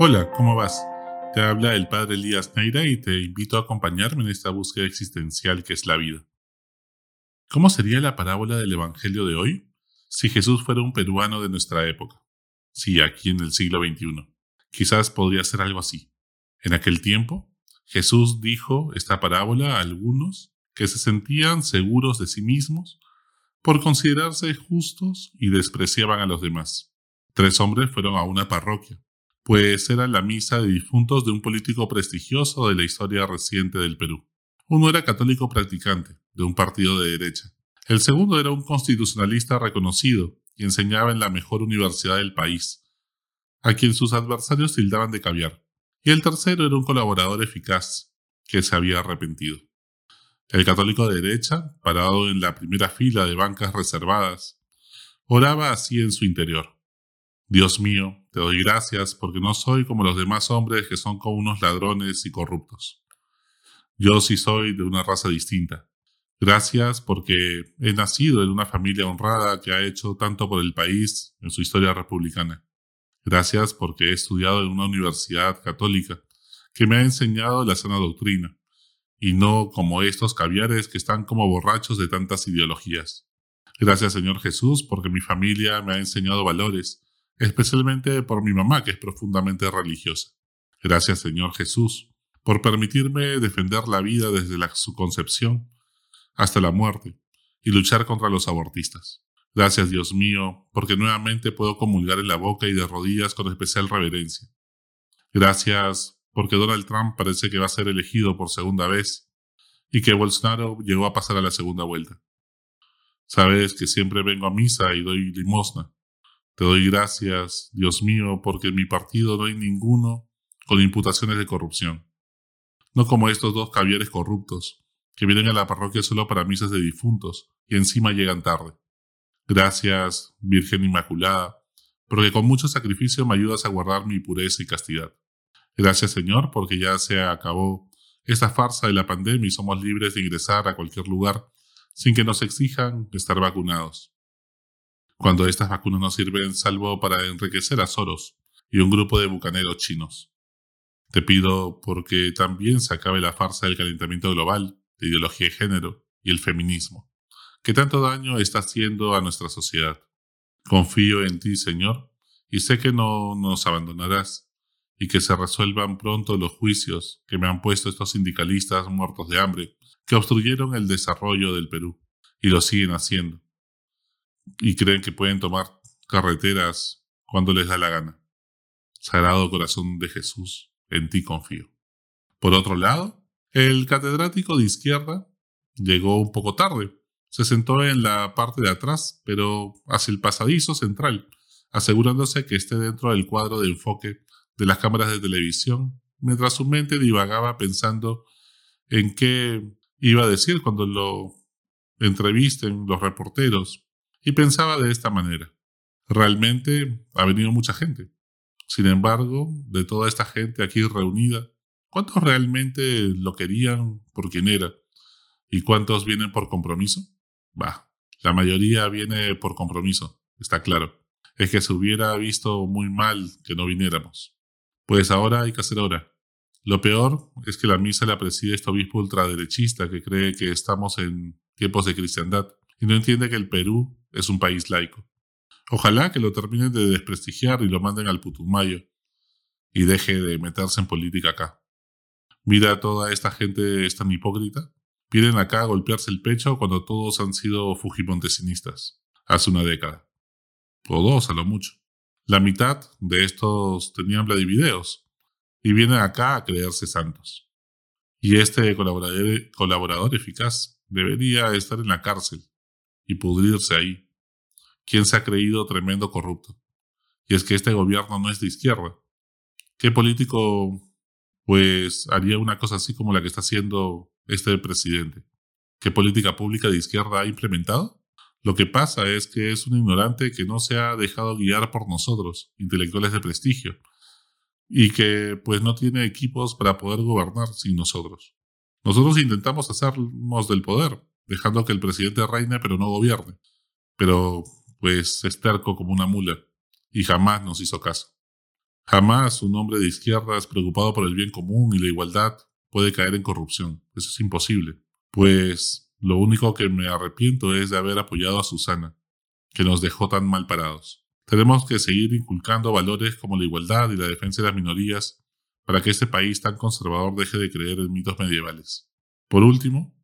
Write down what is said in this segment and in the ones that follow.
Hola, ¿cómo vas? Te habla el padre Elías Neira y te invito a acompañarme en esta búsqueda existencial que es la vida. ¿Cómo sería la parábola del Evangelio de hoy si Jesús fuera un peruano de nuestra época? Sí, aquí en el siglo XXI. Quizás podría ser algo así. En aquel tiempo, Jesús dijo esta parábola a algunos que se sentían seguros de sí mismos por considerarse justos y despreciaban a los demás. Tres hombres fueron a una parroquia pues era la misa de difuntos de un político prestigioso de la historia reciente del Perú. Uno era católico practicante, de un partido de derecha. El segundo era un constitucionalista reconocido y enseñaba en la mejor universidad del país, a quien sus adversarios tildaban de caviar. Y el tercero era un colaborador eficaz, que se había arrepentido. El católico de derecha, parado en la primera fila de bancas reservadas, oraba así en su interior. Dios mío, te doy gracias porque no soy como los demás hombres que son como unos ladrones y corruptos. Yo sí soy de una raza distinta. Gracias porque he nacido en una familia honrada que ha hecho tanto por el país en su historia republicana. Gracias porque he estudiado en una universidad católica que me ha enseñado la sana doctrina, y no como estos caviares que están como borrachos de tantas ideologías. Gracias Señor Jesús porque mi familia me ha enseñado valores especialmente por mi mamá, que es profundamente religiosa. Gracias, Señor Jesús, por permitirme defender la vida desde su concepción hasta la muerte y luchar contra los abortistas. Gracias, Dios mío, porque nuevamente puedo comulgar en la boca y de rodillas con especial reverencia. Gracias, porque Donald Trump parece que va a ser elegido por segunda vez y que Bolsonaro llegó a pasar a la segunda vuelta. Sabes que siempre vengo a misa y doy limosna. Te doy gracias, Dios mío, porque en mi partido no hay ninguno con imputaciones de corrupción. No como estos dos caviares corruptos, que vienen a la parroquia solo para misas de difuntos y encima llegan tarde. Gracias, Virgen Inmaculada, porque con mucho sacrificio me ayudas a guardar mi pureza y castidad. Gracias, Señor, porque ya se acabó esta farsa de la pandemia y somos libres de ingresar a cualquier lugar sin que nos exijan estar vacunados cuando estas vacunas no sirven salvo para enriquecer a Soros y un grupo de bucaneros chinos. Te pido porque también se acabe la farsa del calentamiento global, de ideología de género y el feminismo, que tanto daño está haciendo a nuestra sociedad. Confío en ti, Señor, y sé que no nos abandonarás, y que se resuelvan pronto los juicios que me han puesto estos sindicalistas muertos de hambre, que obstruyeron el desarrollo del Perú, y lo siguen haciendo y creen que pueden tomar carreteras cuando les da la gana. Sagrado corazón de Jesús, en ti confío. Por otro lado, el catedrático de izquierda llegó un poco tarde. Se sentó en la parte de atrás, pero hacia el pasadizo central, asegurándose que esté dentro del cuadro de enfoque de las cámaras de televisión, mientras su mente divagaba pensando en qué iba a decir cuando lo entrevisten los reporteros y pensaba de esta manera. Realmente ha venido mucha gente. Sin embargo, de toda esta gente aquí reunida, ¿cuántos realmente lo querían por quien era? ¿Y cuántos vienen por compromiso? Bah, la mayoría viene por compromiso, está claro. Es que se hubiera visto muy mal que no viniéramos. Pues ahora hay que hacer hora. Lo peor es que la misa la preside este obispo ultraderechista que cree que estamos en tiempos de cristiandad y no entiende que el Perú es un país laico. Ojalá que lo terminen de desprestigiar y lo manden al Putumayo y deje de meterse en política acá. Mira a toda esta gente es tan hipócrita. Vienen acá a golpearse el pecho cuando todos han sido fujimontesinistas, hace una década. O dos a lo mucho. La mitad de estos tenían Vladivideos y vienen acá a creerse santos. Y este colaborador eficaz debería estar en la cárcel y pudrirse ahí. ¿Quién se ha creído tremendo corrupto? Y es que este gobierno no es de izquierda. ¿Qué político, pues, haría una cosa así como la que está haciendo este presidente? ¿Qué política pública de izquierda ha implementado? Lo que pasa es que es un ignorante que no se ha dejado guiar por nosotros, intelectuales de prestigio, y que pues no tiene equipos para poder gobernar sin nosotros. Nosotros intentamos hacernos del poder, dejando que el presidente reine pero no gobierne. Pero pues es terco como una mula y jamás nos hizo caso. Jamás un hombre de izquierdas preocupado por el bien común y la igualdad puede caer en corrupción. Eso es imposible. Pues lo único que me arrepiento es de haber apoyado a Susana, que nos dejó tan mal parados. Tenemos que seguir inculcando valores como la igualdad y la defensa de las minorías para que este país tan conservador deje de creer en mitos medievales. Por último,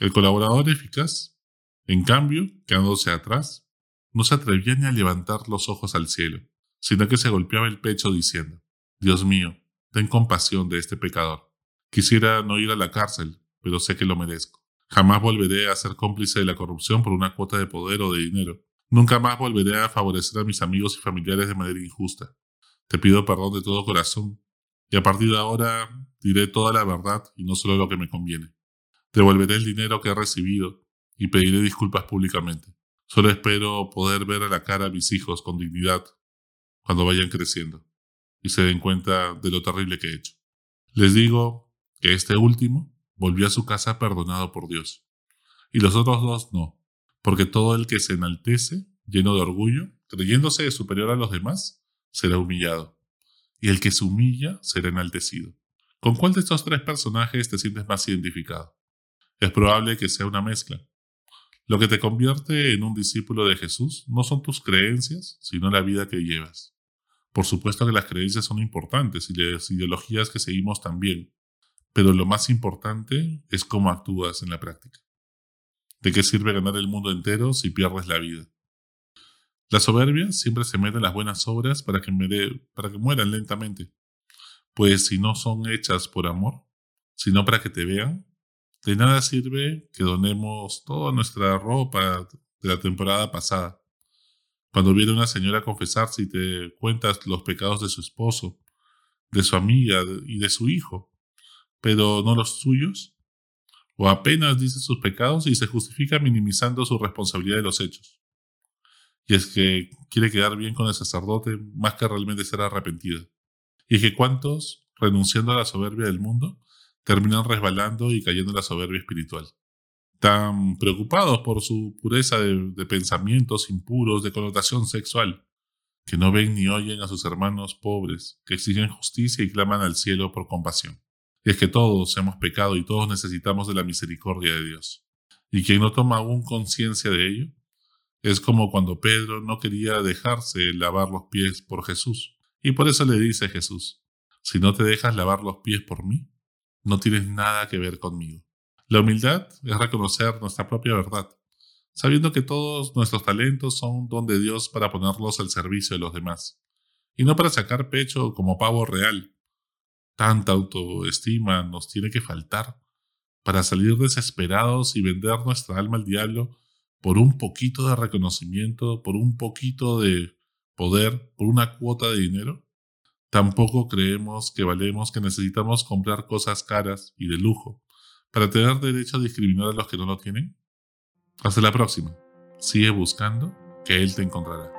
el colaborador eficaz, en cambio, quedándose atrás, no se atrevía ni a levantar los ojos al cielo, sino que se golpeaba el pecho diciendo, Dios mío, ten compasión de este pecador. Quisiera no ir a la cárcel, pero sé que lo merezco. Jamás volveré a ser cómplice de la corrupción por una cuota de poder o de dinero. Nunca más volveré a favorecer a mis amigos y familiares de manera injusta. Te pido perdón de todo corazón y a partir de ahora diré toda la verdad y no solo lo que me conviene. Devolveré el dinero que he recibido y pediré disculpas públicamente. Solo espero poder ver a la cara a mis hijos con dignidad cuando vayan creciendo y se den cuenta de lo terrible que he hecho. Les digo que este último volvió a su casa perdonado por Dios y los otros dos no, porque todo el que se enaltece, lleno de orgullo, creyéndose superior a los demás, será humillado y el que se humilla será enaltecido. ¿Con cuál de estos tres personajes te sientes más identificado? Es probable que sea una mezcla. Lo que te convierte en un discípulo de Jesús no son tus creencias, sino la vida que llevas. Por supuesto que las creencias son importantes y las ideologías que seguimos también, pero lo más importante es cómo actúas en la práctica. ¿De qué sirve ganar el mundo entero si pierdes la vida? La soberbia siempre se mete en las buenas obras para que, para que mueran lentamente, pues si no son hechas por amor, sino para que te vean, de nada sirve que donemos toda nuestra ropa de la temporada pasada. Cuando viene una señora a confesarse y te cuentas los pecados de su esposo, de su amiga y de su hijo, pero no los suyos, o apenas dice sus pecados y se justifica minimizando su responsabilidad de los hechos y es que quiere quedar bien con el sacerdote más que realmente ser arrepentida. Y es que cuántos, renunciando a la soberbia del mundo, terminan resbalando y cayendo en la soberbia espiritual. Tan preocupados por su pureza de, pensamientos impuros, de connotación sexual, que no ven ni oyen a sus hermanos pobres, que exigen justicia y claman al cielo por compasión. Es que todos hemos pecado y todos necesitamos de la misericordia de Dios. Y quien no toma aún conciencia de ello, es como cuando Pedro no quería dejarse lavar los pies por Jesús. Y por eso le dice Jesús, si no te dejas lavar los pies por mí, no tienes nada que ver conmigo. La humildad es reconocer nuestra propia verdad, sabiendo que todos nuestros talentos son don de Dios para ponerlos al servicio de los demás, y no para sacar pecho como pavo real. Tanta autoestima nos tiene que faltar para salir desesperados y vender nuestra alma al diablo por un poquito de reconocimiento, por un poquito de poder, por una cuota de dinero? Tampoco creemos que valemos que necesitamos comprar cosas caras y de lujo para tener derecho a discriminar a los que no lo tienen. Hasta la próxima. Sigue buscando que Él te encontrará.